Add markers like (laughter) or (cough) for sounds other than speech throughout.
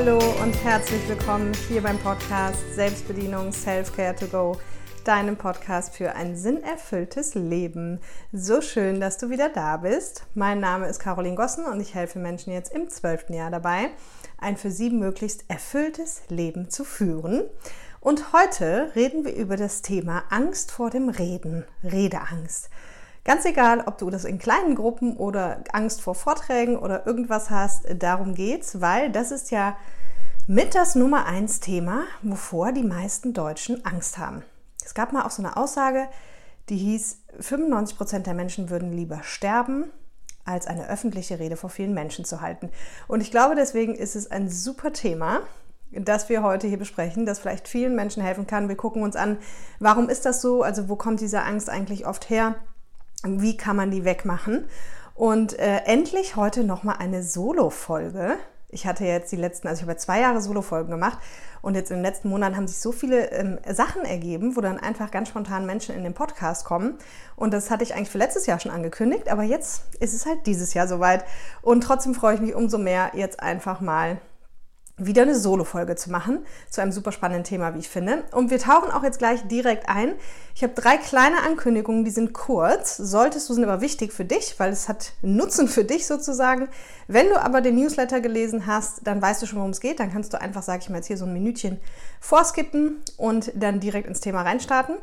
Hallo und herzlich willkommen hier beim Podcast Selbstbedienung Self-Care to Go, deinem Podcast für ein sinnerfülltes Leben. So schön, dass du wieder da bist. Mein Name ist Caroline Gossen und ich helfe Menschen jetzt im zwölften Jahr dabei, ein für sie möglichst erfülltes Leben zu führen. Und heute reden wir über das Thema Angst vor dem Reden, Redeangst. Ganz egal, ob du das in kleinen Gruppen oder Angst vor Vorträgen oder irgendwas hast, darum geht's, weil das ist ja mit das Nummer eins Thema, wovor die meisten Deutschen Angst haben. Es gab mal auch so eine Aussage, die hieß, 95 Prozent der Menschen würden lieber sterben, als eine öffentliche Rede vor vielen Menschen zu halten. Und ich glaube, deswegen ist es ein super Thema, das wir heute hier besprechen, das vielleicht vielen Menschen helfen kann. Wir gucken uns an, warum ist das so? Also wo kommt diese Angst eigentlich oft her? Wie kann man die wegmachen? Und äh, endlich heute nochmal eine Solo-Folge. Ich hatte jetzt die letzten, also ich habe zwei Jahre Solo-Folgen gemacht und jetzt in den letzten Monaten haben sich so viele ähm, Sachen ergeben, wo dann einfach ganz spontan Menschen in den Podcast kommen. Und das hatte ich eigentlich für letztes Jahr schon angekündigt, aber jetzt ist es halt dieses Jahr soweit. Und trotzdem freue ich mich umso mehr, jetzt einfach mal wieder eine Solo-Folge zu machen zu einem super spannenden Thema, wie ich finde. Und wir tauchen auch jetzt gleich direkt ein. Ich habe drei kleine Ankündigungen, die sind kurz. Solltest du, sind aber wichtig für dich, weil es hat Nutzen für dich sozusagen. Wenn du aber den Newsletter gelesen hast, dann weißt du schon, worum es geht. Dann kannst du einfach, sage ich mal jetzt hier so ein Minütchen vorskippen und dann direkt ins Thema reinstarten.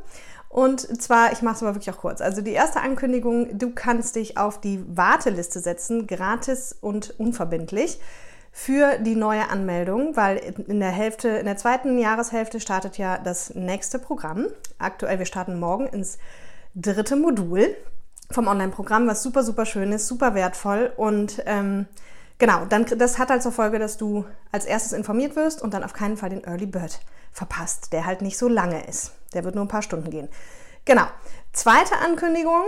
Und zwar, ich mache es aber wirklich auch kurz. Also die erste Ankündigung, du kannst dich auf die Warteliste setzen, gratis und unverbindlich für die neue Anmeldung, weil in der Hälfte, in der zweiten Jahreshälfte startet ja das nächste Programm. Aktuell, wir starten morgen ins dritte Modul vom Online-Programm, was super, super schön ist, super wertvoll und ähm, genau, dann, das hat halt zur Folge, dass du als erstes informiert wirst und dann auf keinen Fall den Early Bird verpasst, der halt nicht so lange ist. Der wird nur ein paar Stunden gehen. Genau. Zweite Ankündigung,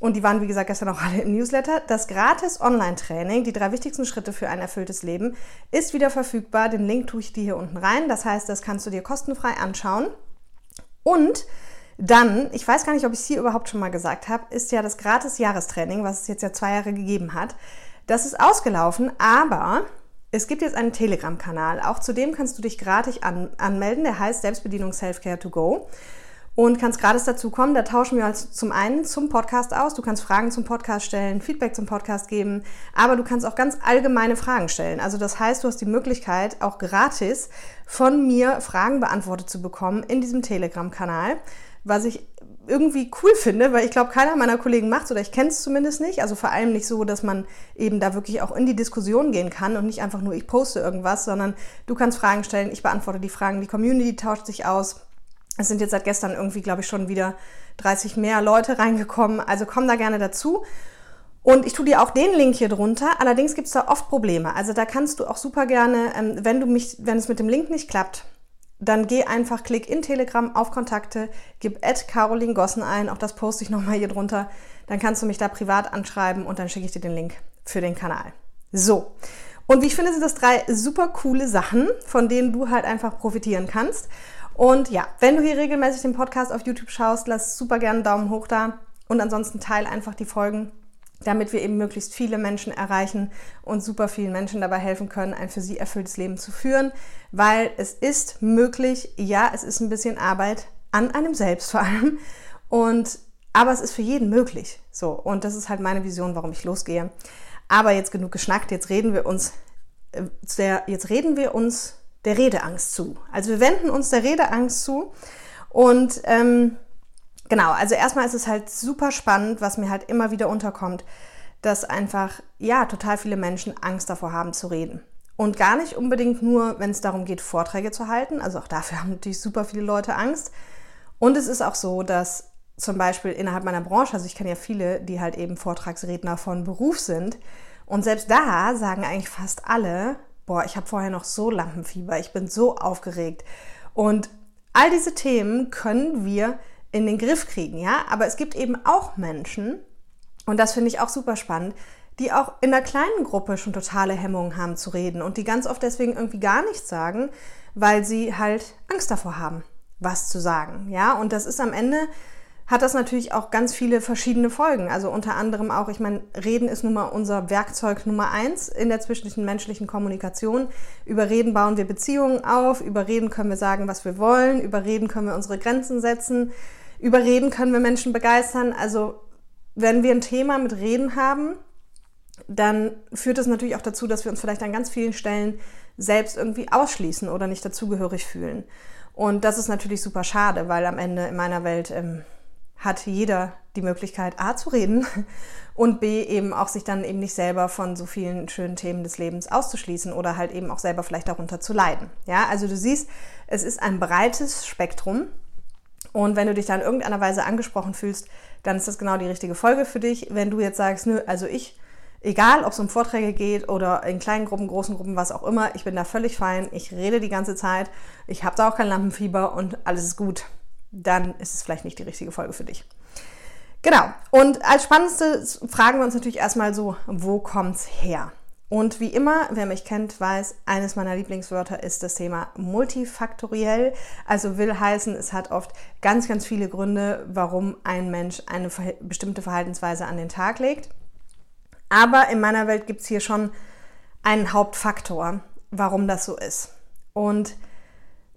und die waren wie gesagt gestern auch alle im Newsletter. Das gratis Online-Training, die drei wichtigsten Schritte für ein erfülltes Leben, ist wieder verfügbar. Den Link tue ich dir hier unten rein. Das heißt, das kannst du dir kostenfrei anschauen. Und dann, ich weiß gar nicht, ob ich es hier überhaupt schon mal gesagt habe, ist ja das gratis Jahrestraining, was es jetzt ja zwei Jahre gegeben hat. Das ist ausgelaufen, aber es gibt jetzt einen Telegram-Kanal. Auch zu dem kannst du dich gratis an anmelden. Der heißt Selbstbedienung Selfcare to Go und kannst gratis dazu kommen. Da tauschen wir uns zum einen zum Podcast aus. Du kannst Fragen zum Podcast stellen, Feedback zum Podcast geben, aber du kannst auch ganz allgemeine Fragen stellen. Also das heißt, du hast die Möglichkeit, auch gratis von mir Fragen beantwortet zu bekommen in diesem Telegram-Kanal, was ich irgendwie cool finde, weil ich glaube, keiner meiner Kollegen macht oder ich kenne es zumindest nicht. Also vor allem nicht so, dass man eben da wirklich auch in die Diskussion gehen kann und nicht einfach nur ich poste irgendwas, sondern du kannst Fragen stellen, ich beantworte die Fragen, die Community tauscht sich aus es sind jetzt seit gestern irgendwie, glaube ich, schon wieder 30 mehr Leute reingekommen. Also komm da gerne dazu. Und ich tue dir auch den Link hier drunter. Allerdings gibt es da oft Probleme. Also da kannst du auch super gerne, ähm, wenn du mich, wenn es mit dem Link nicht klappt, dann geh einfach, klick in Telegram auf Kontakte, gib Ed Caroline Gossen ein, auch das poste ich nochmal hier drunter. Dann kannst du mich da privat anschreiben und dann schicke ich dir den Link für den Kanal. So. Und wie ich finde, sind das drei super coole Sachen, von denen du halt einfach profitieren kannst. Und ja, wenn du hier regelmäßig den Podcast auf YouTube schaust, lass super gerne einen Daumen hoch da und ansonsten teile einfach die Folgen, damit wir eben möglichst viele Menschen erreichen und super vielen Menschen dabei helfen können, ein für sie erfülltes Leben zu führen, weil es ist möglich, ja, es ist ein bisschen Arbeit an einem selbst vor allem und aber es ist für jeden möglich. So und das ist halt meine Vision, warum ich losgehe. Aber jetzt genug geschnackt, jetzt reden wir uns äh, jetzt reden wir uns der Redeangst zu. Also wir wenden uns der Redeangst zu und ähm, genau, also erstmal ist es halt super spannend, was mir halt immer wieder unterkommt, dass einfach, ja, total viele Menschen Angst davor haben zu reden. Und gar nicht unbedingt nur, wenn es darum geht, Vorträge zu halten. Also auch dafür haben natürlich super viele Leute Angst. Und es ist auch so, dass zum Beispiel innerhalb meiner Branche, also ich kenne ja viele, die halt eben Vortragsredner von Beruf sind. Und selbst da sagen eigentlich fast alle, boah, ich habe vorher noch so Lampenfieber, ich bin so aufgeregt. Und all diese Themen können wir in den Griff kriegen, ja. Aber es gibt eben auch Menschen, und das finde ich auch super spannend, die auch in der kleinen Gruppe schon totale Hemmungen haben zu reden und die ganz oft deswegen irgendwie gar nichts sagen, weil sie halt Angst davor haben, was zu sagen, ja. Und das ist am Ende hat das natürlich auch ganz viele verschiedene Folgen. Also unter anderem auch, ich meine, Reden ist nun mal unser Werkzeug Nummer eins in der zwischenmenschlichen Kommunikation. Über Reden bauen wir Beziehungen auf, über Reden können wir sagen, was wir wollen, über Reden können wir unsere Grenzen setzen, über Reden können wir Menschen begeistern. Also wenn wir ein Thema mit Reden haben, dann führt das natürlich auch dazu, dass wir uns vielleicht an ganz vielen Stellen selbst irgendwie ausschließen oder nicht dazugehörig fühlen. Und das ist natürlich super schade, weil am Ende in meiner Welt ähm, hat jeder die Möglichkeit, A zu reden (laughs) und B eben auch sich dann eben nicht selber von so vielen schönen Themen des Lebens auszuschließen oder halt eben auch selber vielleicht darunter zu leiden. Ja, also du siehst, es ist ein breites Spektrum und wenn du dich da in irgendeiner Weise angesprochen fühlst, dann ist das genau die richtige Folge für dich. Wenn du jetzt sagst, nö, also ich, egal ob es um Vorträge geht oder in kleinen Gruppen, großen Gruppen, was auch immer, ich bin da völlig fein, ich rede die ganze Zeit, ich habe da auch kein Lampenfieber und alles ist gut dann ist es vielleicht nicht die richtige Folge für dich. Genau. Und als spannendste fragen wir uns natürlich erstmal so, wo kommt's her? Und wie immer, wer mich kennt, weiß, eines meiner Lieblingswörter ist das Thema multifaktoriell. Also will heißen, es hat oft ganz, ganz viele Gründe, warum ein Mensch eine bestimmte Verhaltensweise an den Tag legt. Aber in meiner Welt gibt es hier schon einen Hauptfaktor, warum das so ist. Und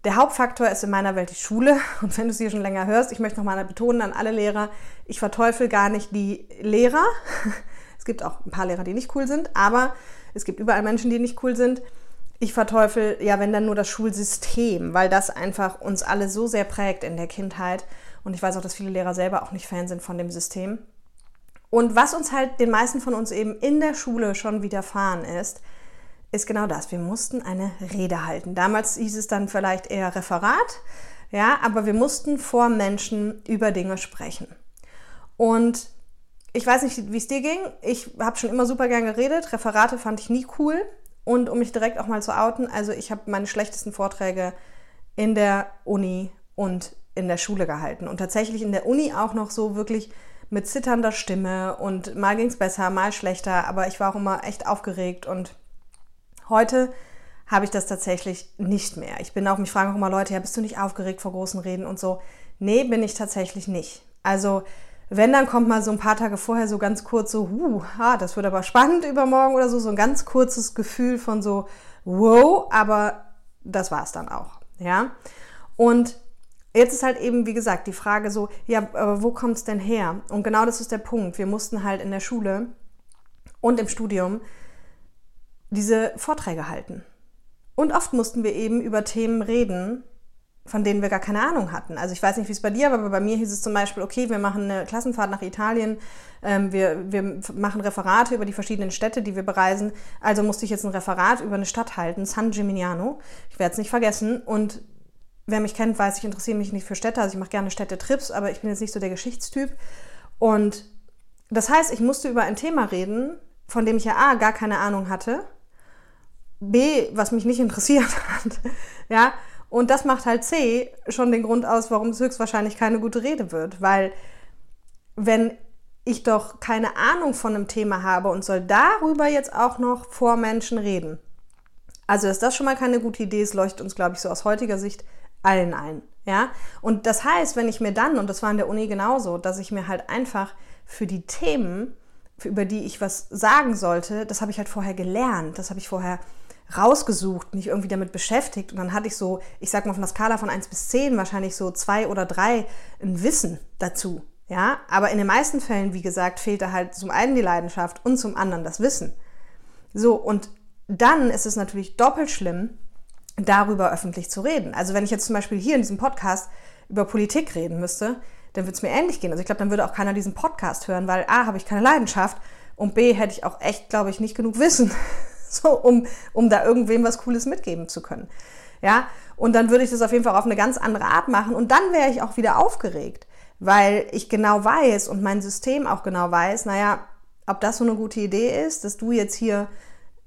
der Hauptfaktor ist in meiner Welt die Schule. (laughs) Und wenn du es hier schon länger hörst, ich möchte nochmal betonen an alle Lehrer, ich verteufel gar nicht die Lehrer. (laughs) Es gibt auch ein paar Lehrer, die nicht cool sind, aber es gibt überall Menschen, die nicht cool sind. Ich verteufel ja, wenn dann nur das Schulsystem, weil das einfach uns alle so sehr prägt in der Kindheit. Und ich weiß auch, dass viele Lehrer selber auch nicht Fan sind von dem System. Und was uns halt den meisten von uns eben in der Schule schon widerfahren ist, ist genau das. Wir mussten eine Rede halten. Damals hieß es dann vielleicht eher Referat, ja, aber wir mussten vor Menschen über Dinge sprechen. Und ich weiß nicht, wie es dir ging. Ich habe schon immer super gern geredet. Referate fand ich nie cool. Und um mich direkt auch mal zu outen, also ich habe meine schlechtesten Vorträge in der Uni und in der Schule gehalten. Und tatsächlich in der Uni auch noch so wirklich mit zitternder Stimme. Und mal ging es besser, mal schlechter. Aber ich war auch immer echt aufgeregt und Heute habe ich das tatsächlich nicht mehr. Ich bin auch, mich fragen auch immer Leute, ja, bist du nicht aufgeregt vor großen Reden und so? Nee, bin ich tatsächlich nicht. Also, wenn, dann kommt mal so ein paar Tage vorher so ganz kurz so, huh, ah, das wird aber spannend übermorgen oder so, so ein ganz kurzes Gefühl von so, wow, aber das war es dann auch, ja. Und jetzt ist halt eben, wie gesagt, die Frage so, ja, aber wo kommt es denn her? Und genau das ist der Punkt. Wir mussten halt in der Schule und im Studium diese Vorträge halten. Und oft mussten wir eben über Themen reden, von denen wir gar keine Ahnung hatten. Also ich weiß nicht, wie es bei dir war, aber bei mir hieß es zum Beispiel, okay, wir machen eine Klassenfahrt nach Italien, ähm, wir, wir machen Referate über die verschiedenen Städte, die wir bereisen. Also musste ich jetzt ein Referat über eine Stadt halten, San Gimignano. Ich werde es nicht vergessen. Und wer mich kennt, weiß, ich interessiere mich nicht für Städte. Also ich mache gerne Städtetrips, aber ich bin jetzt nicht so der Geschichtstyp. Und das heißt, ich musste über ein Thema reden, von dem ich ja A, gar keine Ahnung hatte B, was mich nicht interessiert hat. (laughs) Ja, und das macht halt C schon den Grund aus, warum es höchstwahrscheinlich keine gute Rede wird. Weil wenn ich doch keine Ahnung von einem Thema habe und soll darüber jetzt auch noch vor Menschen reden. Also ist das schon mal keine gute Idee. Es leuchtet uns, glaube ich, so aus heutiger Sicht allen ein. Ja, und das heißt, wenn ich mir dann, und das war in der Uni genauso, dass ich mir halt einfach für die Themen, über die ich was sagen sollte, das habe ich halt vorher gelernt, das habe ich vorher rausgesucht, mich irgendwie damit beschäftigt und dann hatte ich so, ich sag mal von der Skala von 1 bis 10 wahrscheinlich so zwei oder drei ein Wissen dazu. Ja, aber in den meisten Fällen, wie gesagt, fehlte halt zum einen die Leidenschaft und zum anderen das Wissen. So, und dann ist es natürlich doppelt schlimm, darüber öffentlich zu reden. Also wenn ich jetzt zum Beispiel hier in diesem Podcast über Politik reden müsste, dann würde es mir ähnlich gehen. Also ich glaube, dann würde auch keiner diesen Podcast hören, weil A, habe ich keine Leidenschaft und B, hätte ich auch echt, glaube ich, nicht genug Wissen (laughs) (laughs) so um, um da irgendwem was Cooles mitgeben zu können. Ja, und dann würde ich das auf jeden Fall auf eine ganz andere Art machen und dann wäre ich auch wieder aufgeregt, weil ich genau weiß und mein System auch genau weiß, naja, ob das so eine gute Idee ist, dass du jetzt hier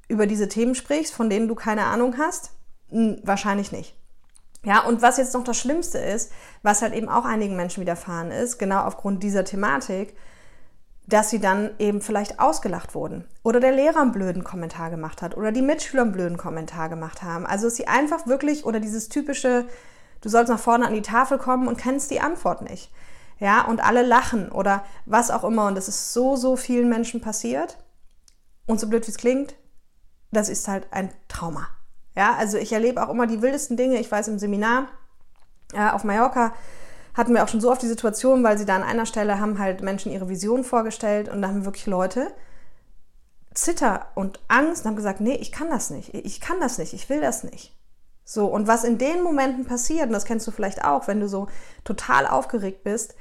über diese Themen sprichst, von denen du keine Ahnung hast, hm, wahrscheinlich nicht. Ja, und was jetzt noch das Schlimmste ist, was halt eben auch einigen Menschen widerfahren ist, genau aufgrund dieser Thematik, dass sie dann eben vielleicht ausgelacht wurden oder der Lehrer einen blöden Kommentar gemacht hat oder die Mitschüler einen blöden Kommentar gemacht haben. Also dass sie einfach wirklich oder dieses typische, du sollst nach vorne an die Tafel kommen und kennst die Antwort nicht. Ja, und alle lachen oder was auch immer. Und das ist so, so vielen Menschen passiert. Und so blöd wie es klingt, das ist halt ein Trauma. Ja, also ich erlebe auch immer die wildesten Dinge. Ich weiß im Seminar äh, auf Mallorca hatten wir auch schon so oft die Situation, weil sie da an einer Stelle haben halt Menschen ihre Vision vorgestellt und da haben wirklich Leute Zitter und Angst und haben gesagt, nee, ich kann das nicht, ich kann das nicht, ich will das nicht. So, und was in den Momenten passiert, und das kennst du vielleicht auch, wenn du so total aufgeregt bist,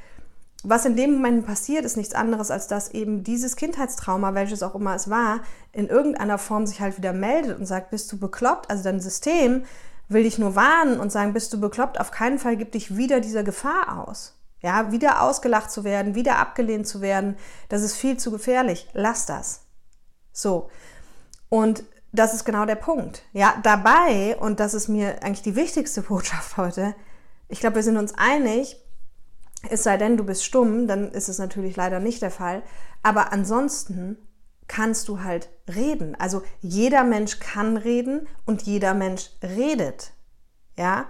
was in dem Moment passiert, ist nichts anderes, als dass eben dieses Kindheitstrauma, welches auch immer es war, in irgendeiner Form sich halt wieder meldet und sagt, bist du bekloppt? Also dein System will dich nur warnen und sagen, bist du bekloppt? Auf keinen Fall gib dich wieder dieser Gefahr aus. Ja, wieder ausgelacht zu werden, wieder abgelehnt zu werden, das ist viel zu gefährlich. Lass das. So. Und das ist genau der Punkt. Ja, dabei, und das ist mir eigentlich die wichtigste (laughs) Botschaft heute, ich glaube, wir sind uns einig, es sei denn, du bist stumm, dann ist es natürlich leider nicht der Fall. Aber ansonsten kannst du halt reden. Also jeder Mensch kann reden und jeder Mensch redet. Ja?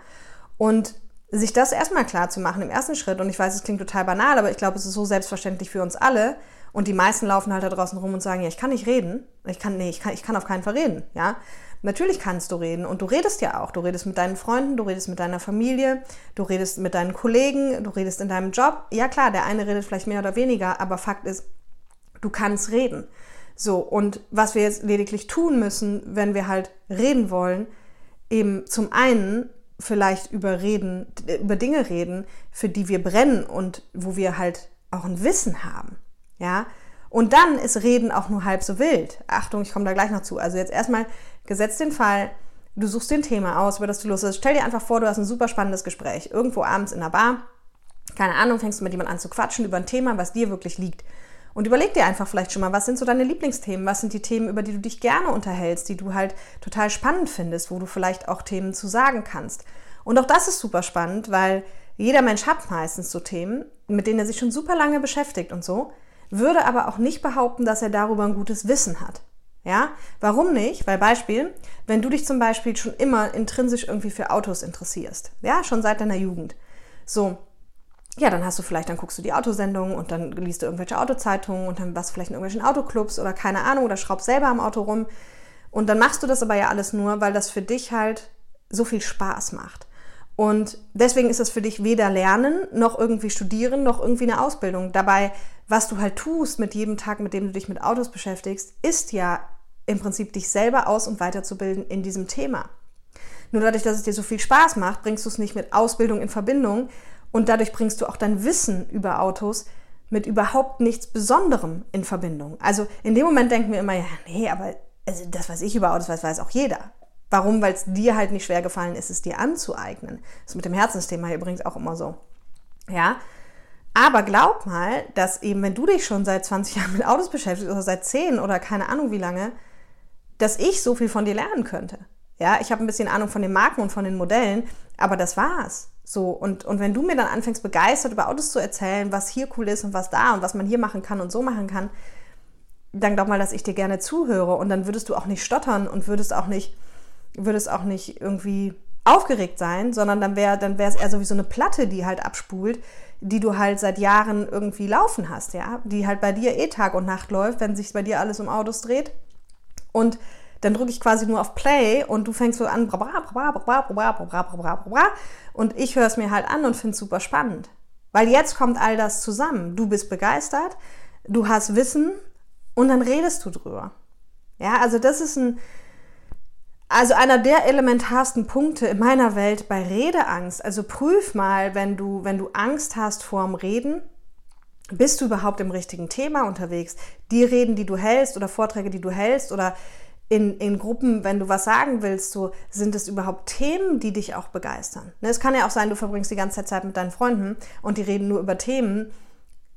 Und sich das erstmal klar zu machen im ersten Schritt, und ich weiß, es klingt total banal, aber ich glaube, es ist so selbstverständlich für uns alle. Und die meisten laufen halt da draußen rum und sagen, ja, ich kann nicht reden. Ich kann, nee, ich kann, ich kann auf keinen Fall reden. Ja? Natürlich kannst du reden und du redest ja auch. Du redest mit deinen Freunden, du redest mit deiner Familie, du redest mit deinen Kollegen, du redest in deinem Job. Ja klar, der eine redet vielleicht mehr oder weniger, aber Fakt ist, du kannst reden. So, und was wir jetzt lediglich tun müssen, wenn wir halt reden wollen, eben zum einen vielleicht über reden, über Dinge reden, für die wir brennen und wo wir halt auch ein Wissen haben. Ja, und dann ist Reden auch nur halb so wild. Achtung, ich komme da gleich noch zu. Also jetzt erstmal gesetzt den Fall, du suchst den Thema aus, über das du Lust hast. Stell dir einfach vor, du hast ein super spannendes Gespräch. Irgendwo abends in einer Bar. Keine Ahnung, fängst du mit jemandem an zu quatschen über ein Thema, was dir wirklich liegt. Und überleg dir einfach vielleicht schon mal, was sind so deine Lieblingsthemen? Was sind die Themen, über die du dich gerne unterhältst, die du halt total spannend findest, wo du vielleicht auch Themen zu sagen kannst? Und auch das ist super spannend, weil jeder Mensch hat meistens so Themen, mit denen er sich schon super lange beschäftigt und so würde aber auch nicht behaupten, dass er darüber ein gutes Wissen hat. Ja, warum nicht? Weil Beispiel, wenn du dich zum Beispiel schon immer intrinsisch irgendwie für Autos interessierst, ja, schon seit deiner Jugend. So, ja, dann hast du vielleicht, dann guckst du die Autosendungen und dann liest du irgendwelche Autozeitungen und dann warst du vielleicht in irgendwelchen Autoclubs oder keine Ahnung oder schraubst selber am Auto rum. Und dann machst du das aber ja alles nur, weil das für dich halt so viel Spaß macht. Und deswegen ist es für dich weder Lernen, noch irgendwie Studieren, noch irgendwie eine Ausbildung. Dabei, was du halt tust mit jedem Tag, mit dem du dich mit Autos beschäftigst, ist ja im Prinzip dich selber aus- und weiterzubilden in diesem Thema. Nur dadurch, dass es dir so viel Spaß macht, bringst du es nicht mit Ausbildung in Verbindung und dadurch bringst du auch dein Wissen über Autos mit überhaupt nichts Besonderem in Verbindung. Also in dem Moment denken wir immer, ja, nee, aber also das, was ich über Autos weiß, weiß auch jeder. Warum? Weil es dir halt nicht schwer gefallen ist, es dir anzueignen. Das ist mit dem Herzensthema übrigens auch immer so. Ja. Aber glaub mal, dass eben, wenn du dich schon seit 20 Jahren mit Autos beschäftigst oder seit 10 oder keine Ahnung wie lange, dass ich so viel von dir lernen könnte. Ja, ich habe ein bisschen Ahnung von den Marken und von den Modellen, aber das war's. So, und, und wenn du mir dann anfängst, begeistert über Autos zu erzählen, was hier cool ist und was da und was man hier machen kann und so machen kann, dann glaub mal, dass ich dir gerne zuhöre und dann würdest du auch nicht stottern und würdest auch nicht würde es auch nicht irgendwie aufgeregt sein, sondern dann wäre dann wäre es eher so wie so eine Platte, die halt abspult, die du halt seit Jahren irgendwie laufen hast, ja, die halt bei dir eh Tag und Nacht läuft, wenn sich bei dir alles um Autos dreht. Und dann drücke ich quasi nur auf Play und du fängst so an und ich höre es mir halt an und finde es super spannend. Weil jetzt kommt all das zusammen. Du bist begeistert, du hast Wissen und dann redest du drüber. Ja, also das ist ein, also einer der elementarsten Punkte in meiner Welt bei Redeangst. Also prüf mal, wenn du, wenn du Angst hast vorm Reden, bist du überhaupt im richtigen Thema unterwegs? Die Reden, die du hältst oder Vorträge, die du hältst oder in, in Gruppen, wenn du was sagen willst, so sind es überhaupt Themen, die dich auch begeistern? Ne, es kann ja auch sein, du verbringst die ganze Zeit mit deinen Freunden und die reden nur über Themen,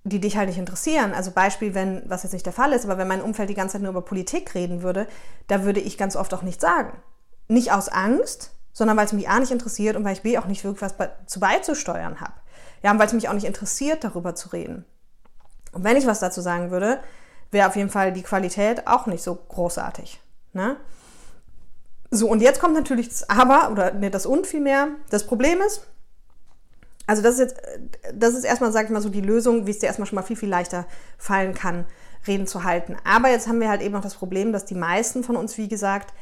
die dich halt nicht interessieren. Also Beispiel, wenn, was jetzt nicht der Fall ist, aber wenn mein Umfeld die ganze Zeit nur über Politik reden würde, da würde ich ganz oft auch nichts sagen. Nicht aus Angst, sondern weil es mich A nicht interessiert und weil ich B auch nicht wirklich was zu beizusteuern habe. Ja, und weil es mich auch nicht interessiert, darüber zu reden. Und wenn ich was dazu sagen würde, wäre auf jeden Fall die Qualität auch nicht so großartig. Ne? So, und jetzt kommt natürlich das Aber oder ne, das Und vielmehr. Das Problem ist, Also das ist jetzt, das ist erstmal, sag ich mal so, die Lösung, wie es dir erstmal schon mal viel, viel leichter fallen kann, Reden zu halten. Aber jetzt haben wir halt eben noch das Problem, dass die meisten von uns, wie gesagt,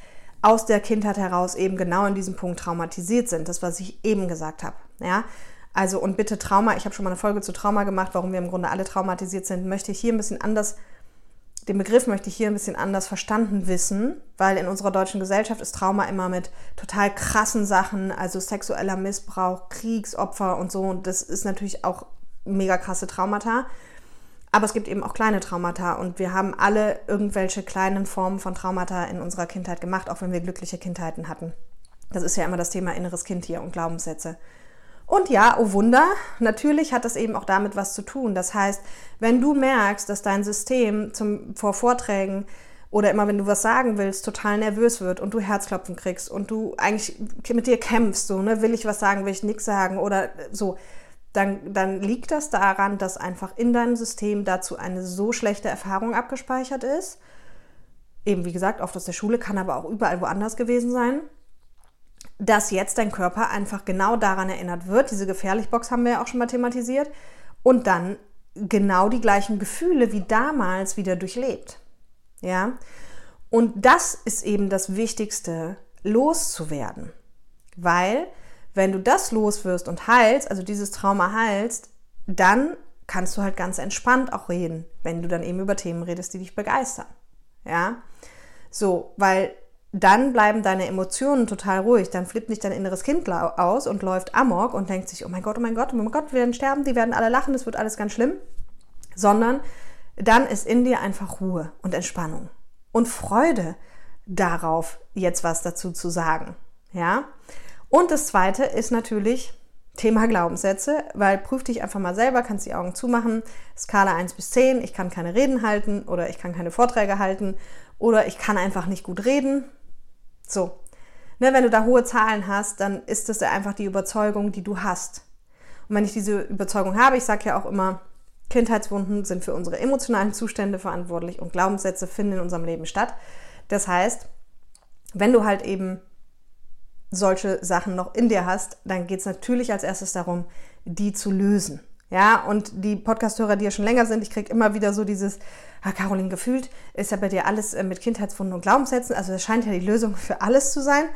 aus der Kindheit heraus eben genau in diesem Punkt traumatisiert sind. Das, was ich eben gesagt habe. Ja, also und bitte Trauma, ich habe schon mal eine Folge zu Trauma gemacht, warum wir im Grunde alle traumatisiert sind, möchte ich hier ein bisschen anders den Begriff möchte ich hier ein bisschen anders verstanden wissen, weil in unserer deutschen Gesellschaft ist Trauma immer mit total krassen Sachen, also sexueller Missbrauch, Kriegsopfer und so. Und das ist natürlich auch mega krasse Traumata. Aber es gibt eben auch kleine Traumata und wir haben alle irgendwelche kleinen Formen von Traumata in unserer Kindheit gemacht, auch wenn wir glückliche Kindheiten hatten. Das ist ja immer das Thema inneres Kind hier und Glaubenssätze. Und ja, oh Wunder, natürlich hat das eben auch damit was zu tun. Das heißt, wenn du merkst, dass dein System zum, vor Vorträgen oder immer wenn du was sagen willst, total nervös wird und du Herzklopfen kriegst und du eigentlich mit dir kämpfst, so, ne, will ich was sagen, will ich nichts sagen oder so, dann, dann liegt das daran, dass einfach in deinem System dazu eine so schlechte Erfahrung abgespeichert ist. Eben wie gesagt, oft aus der Schule, kann aber auch überall woanders gewesen sein dass jetzt dein Körper einfach genau daran erinnert wird. Diese Gefährlichbox haben wir ja auch schon mal thematisiert. Und dann genau die gleichen Gefühle wie damals wieder durchlebt. Ja? Und das ist eben das Wichtigste, loszuwerden. Weil, wenn du das loswirst und heilst, also dieses Trauma heilst, dann kannst du halt ganz entspannt auch reden, wenn du dann eben über Themen redest, die dich begeistern. Ja? So, weil dann bleiben deine Emotionen total ruhig. Dann flippt nicht dein inneres Kind aus und läuft amok und denkt sich, oh mein Gott, oh mein Gott, oh mein Gott, wir werden sterben, die werden alle lachen, es wird alles ganz schlimm. Sondern dann ist in dir einfach Ruhe und Entspannung und Freude darauf, jetzt was dazu zu sagen. Ja? Und das zweite ist natürlich Thema Glaubenssätze, weil prüf dich einfach mal selber, kannst die Augen zumachen, Skala 1 bis 10, ich kann keine Reden halten oder ich kann keine Vorträge halten oder ich kann einfach nicht gut reden so. Ne, wenn du da hohe Zahlen hast, dann ist das einfach die Überzeugung, die du hast. Und wenn ich diese Überzeugung habe, ich sage ja auch immer, Kindheitswunden sind für unsere emotionalen Zustände verantwortlich und Glaubenssätze finden in unserem Leben statt. Das heißt, wenn du halt eben solche Sachen noch in dir hast, dann geht es natürlich als erstes darum, die zu lösen. Ja, und die Podcasthörer, die ja schon länger sind, ich kriege immer wieder so dieses, ah, Caroline, gefühlt ist ja bei dir alles äh, mit Kindheitswunden und Glaubenssätzen. Also das scheint ja die Lösung für alles zu sein.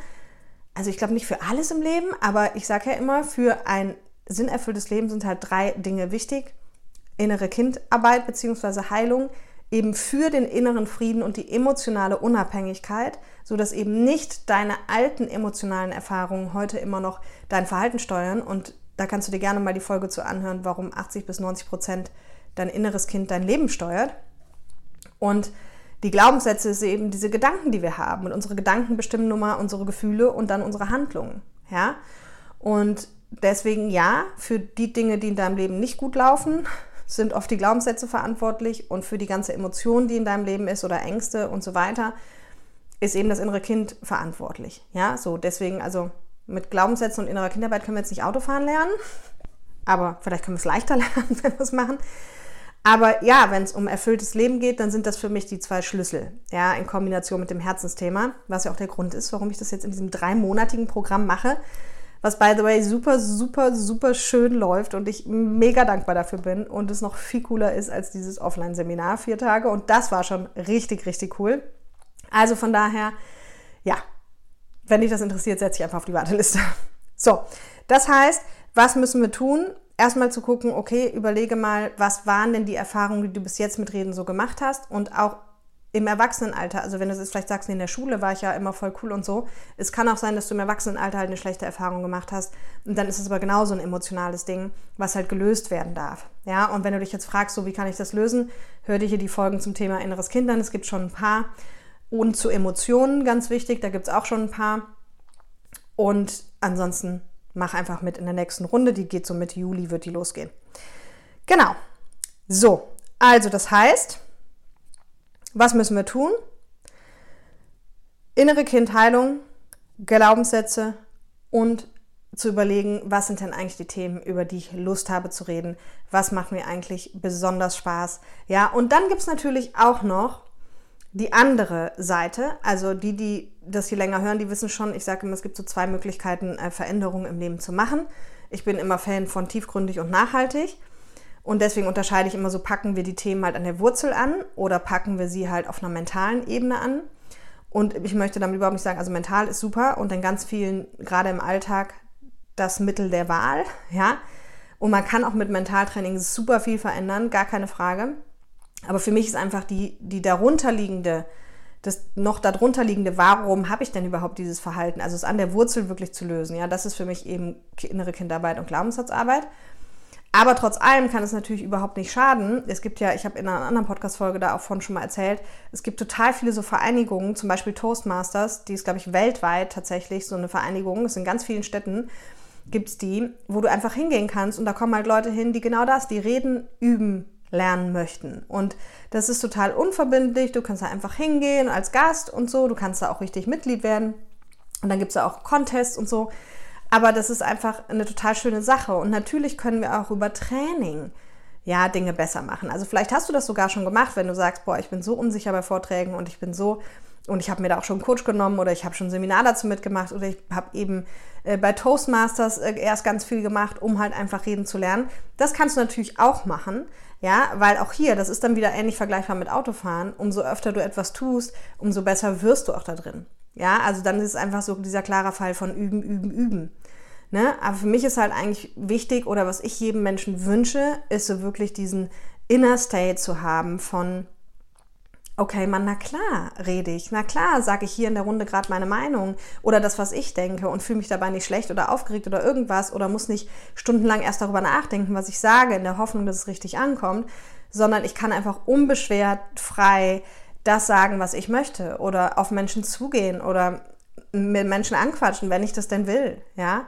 Also ich glaube nicht für alles im Leben, aber ich sage ja immer, für ein sinnerfülltes Leben sind halt drei Dinge wichtig. Innere Kindarbeit bzw. Heilung, eben für den inneren Frieden und die emotionale Unabhängigkeit, sodass eben nicht deine alten emotionalen Erfahrungen heute immer noch dein Verhalten steuern. Und da kannst du dir gerne mal die Folge zu anhören, warum 80 bis 90 Prozent dein inneres Kind dein Leben steuert. Und die Glaubenssätze sind eben diese Gedanken, die wir haben. Und unsere Gedanken bestimmen nun mal unsere Gefühle und dann unsere Handlungen. Ja? Und deswegen ja, für die Dinge, die in deinem Leben nicht gut laufen, sind oft die Glaubenssätze verantwortlich und für die ganze Emotion, die in deinem Leben ist oder Ängste und so weiter, ist eben das innere Kind verantwortlich. Ja, so deswegen, also mit Glaubenssätzen und innerer Kindarbeit können wir jetzt nicht Autofahren lernen, aber vielleicht können wir es leichter (laughs) lernen, wenn wir es machen. Aber ja, wenn es um erfülltes Leben geht, dann sind das für mich die zwei Schlüssel, ja, in Kombination mit dem Herzensthema, was ja auch der Grund ist, warum ich das jetzt in diesem dreimonatigen Programm mache, was by the way super, super, super schön läuft und ich mega dankbar dafür bin und es noch viel cooler ist als dieses Offline-Seminar, vier Tage und das war schon richtig, richtig cool. Also von daher, ja, wenn dich das interessiert, setze ich einfach auf die Warteliste. (laughs) So, das heißt, was müssen wir tun? erstmal zu gucken, okay, überlege mal, was waren denn die Erfahrungen, die du bis jetzt mit Reden so gemacht hast und auch im Erwachsenenalter, also wenn du jetzt vielleicht sagst, in der Schule war ich ja immer voll cool und so, es kann auch sein, dass du im Erwachsenenalter halt eine schlechte Erfahrung gemacht hast und dann ist es aber genauso ein emotionales Ding, was halt gelöst werden darf. Ja, und wenn du dich jetzt fragst, so wie kann ich das lösen, hör dir hier die Folgen zum Thema inneres Kind an, es gibt schon ein paar und zu Emotionen, ganz wichtig, da gibt es auch schon ein paar und ansonsten mach einfach mit in der nächsten Runde. Die geht so Mitte Juli, wird die losgehen. Genau. So, also das heißt, was müssen wir tun? Innere Kindheilung, Glaubenssätze und zu überlegen, was sind denn eigentlich die Themen, über die ich Lust habe zu reden, was macht mir eigentlich besonders Spaß. Ja, und dann gibt es natürlich auch noch die andere Seite, also die, die das hier länger hören, die wissen schon, ich sage immer, es gibt so zwei Möglichkeiten, äh, Veränderungen im Leben zu machen. Ich bin immer Fan von tiefgründig und nachhaltig. Und deswegen unterscheide ich immer so, packen wir die Themen halt an der Wurzel an oder packen wir sie halt auf einer mentalen Ebene an. Und ich möchte damit überhaupt nicht sagen, also mental ist super und in ganz vielen, gerade im Alltag, das Mittel der Wahl, (laughs) ja. Und man kann auch mit Mentaltraining super viel verändern, gar keine Frage. Aber für mich ist einfach die, die darunterliegende, das noch darunterliegende, warum habe ich denn überhaupt dieses Verhalten? Also es an der Wurzel wirklich zu lösen. Ja, das ist für mich eben innere Kinderarbeit und Glaubenssatzarbeit. Aber trotz allem kann es natürlich überhaupt nicht schaden. Es gibt ja, ich habe in einer anderen Podcast-Folge da auch von schon mal erzählt, es gibt total viele so Vereinigungen, zum Beispiel Toastmasters, die ist, glaube ich, weltweit tatsächlich so eine Vereinigung, es sind ganz vielen Städten, gibt es die, wo du einfach hingehen kannst und da kommen halt Leute hin, die genau das, die reden, üben, lernen möchten. Und das ist total unverbindlich. Du kannst da einfach hingehen als Gast und so. Du kannst da auch richtig Mitglied werden. Und dann gibt es da auch Contests und so. Aber das ist einfach eine total schöne Sache. Und natürlich können wir auch über Training ja, Dinge besser machen. Also vielleicht hast du das sogar schon gemacht, wenn du sagst, boah, ich bin so unsicher bei Vorträgen und ich bin so und ich habe mir da auch schon einen Coach genommen oder ich habe schon ein Seminar dazu mitgemacht oder ich habe eben äh, bei Toastmasters äh, erst ganz viel gemacht, um halt einfach reden zu lernen. Das kannst du natürlich auch machen, ja, weil auch hier, das ist dann wieder ähnlich vergleichbar mit Autofahren. Umso öfter du etwas tust, umso besser wirst du auch da drin. Ja, also dann ist es einfach so dieser klare Fall von üben, üben, üben. Ne? Aber für mich ist halt eigentlich wichtig oder was ich jedem Menschen wünsche, ist so wirklich diesen Inner State zu haben von, okay, man, na klar rede ich, na klar sage ich hier in der Runde gerade meine Meinung oder das, was ich denke und fühle mich dabei nicht schlecht oder aufgeregt oder irgendwas oder muss nicht stundenlang erst darüber nachdenken, was ich sage, in der Hoffnung, dass es richtig ankommt, sondern ich kann einfach unbeschwert, frei das sagen, was ich möchte oder auf Menschen zugehen oder mit Menschen anquatschen, wenn ich das denn will, ja.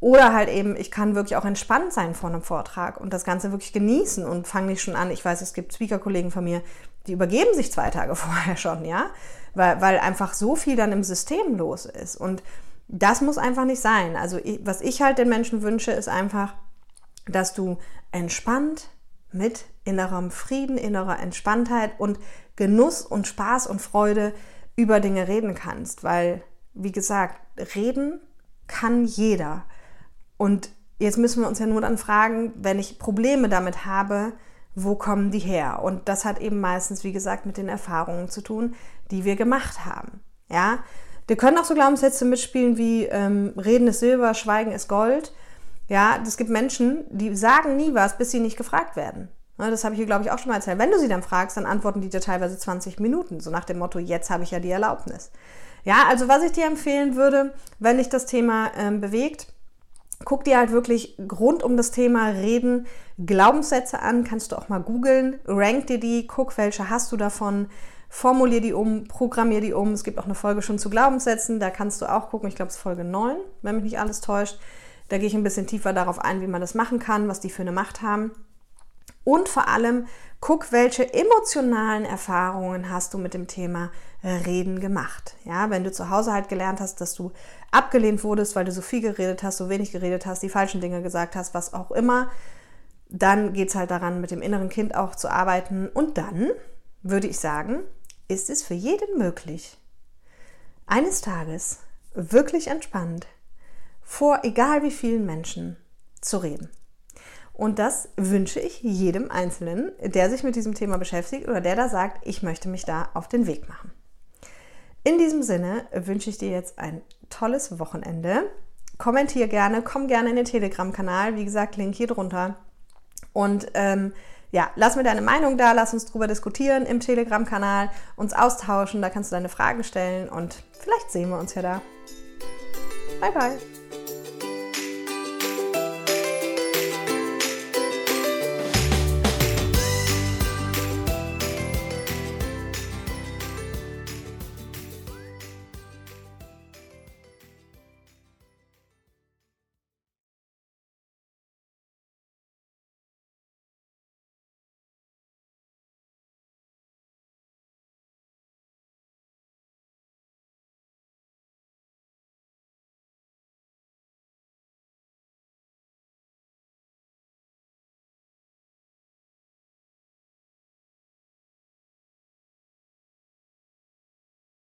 Oder halt eben, ich kann wirklich auch entspannt sein vor einem Vortrag und das Ganze wirklich genießen und fange nicht schon an. Ich weiß, es gibt Speaker-Kollegen von mir, die übergeben sich zwei Tage (laughs) vorher schon, ja, weil, weil einfach so viel dann im System los ist. Und das muss einfach nicht sein. Also was ich halt den Menschen wünsche, ist einfach, dass du entspannt mit innerem Frieden, innerer Entspanntheit und Genuss und Spaß und Freude über Dinge reden kannst. Weil, wie gesagt, reden kann jeder. Und jetzt müssen wir uns ja nur dann fragen, wenn ich Probleme damit habe, wo kommen die her? Und das hat eben meistens, wie gesagt, mit den Erfahrungen zu tun, die wir gemacht haben. Ja, wir können auch so Glaubenssätze mitspielen wie ähm, Reden ist Silber, Schweigen ist Gold. Ja, es gibt Menschen, die sagen nie was, bis sie nicht gefragt werden. Das habe ich hier, glaube ich, auch schon mal erzählt. Wenn du sie dann fragst, dann antworten die dir teilweise 20 Minuten, so nach dem Motto, jetzt habe ich ja die Erlaubnis. Ja, also was ich dir empfehlen würde, wenn dich das Thema ähm, bewegt, Guck dir halt wirklich rund um das Thema Reden Glaubenssätze an, kannst du auch mal googeln, rank dir die, guck, welche hast du davon, formulier die um, programmier die um. Es gibt auch eine Folge schon zu Glaubenssätzen, da kannst du auch gucken, ich glaube es ist Folge 9, wenn mich nicht alles täuscht. Da gehe ich ein bisschen tiefer darauf ein, wie man das machen kann, was die für eine Macht haben. Und vor allem guck, welche emotionalen Erfahrungen hast du mit dem Thema Reden gemacht. Ja, wenn du zu Hause halt gelernt hast, dass du abgelehnt wurdest, weil du so viel geredet hast, so wenig geredet hast, die falschen Dinge gesagt hast, was auch immer, dann geht es halt daran, mit dem inneren Kind auch zu arbeiten. Und dann würde ich sagen, ist es für jeden möglich, eines Tages wirklich entspannt vor egal wie vielen Menschen zu reden. Und das wünsche ich jedem Einzelnen, der sich mit diesem Thema beschäftigt oder der da sagt, ich möchte mich da auf den Weg machen. In diesem Sinne wünsche ich dir jetzt ein tolles Wochenende. Kommentier gerne, komm gerne in den Telegram-Kanal. Wie gesagt, Link hier drunter. Und ähm, ja, lass mir deine Meinung da, lass uns drüber diskutieren im Telegram-Kanal, uns austauschen. Da kannst du deine Fragen stellen und vielleicht sehen wir uns ja da. Bye, bye.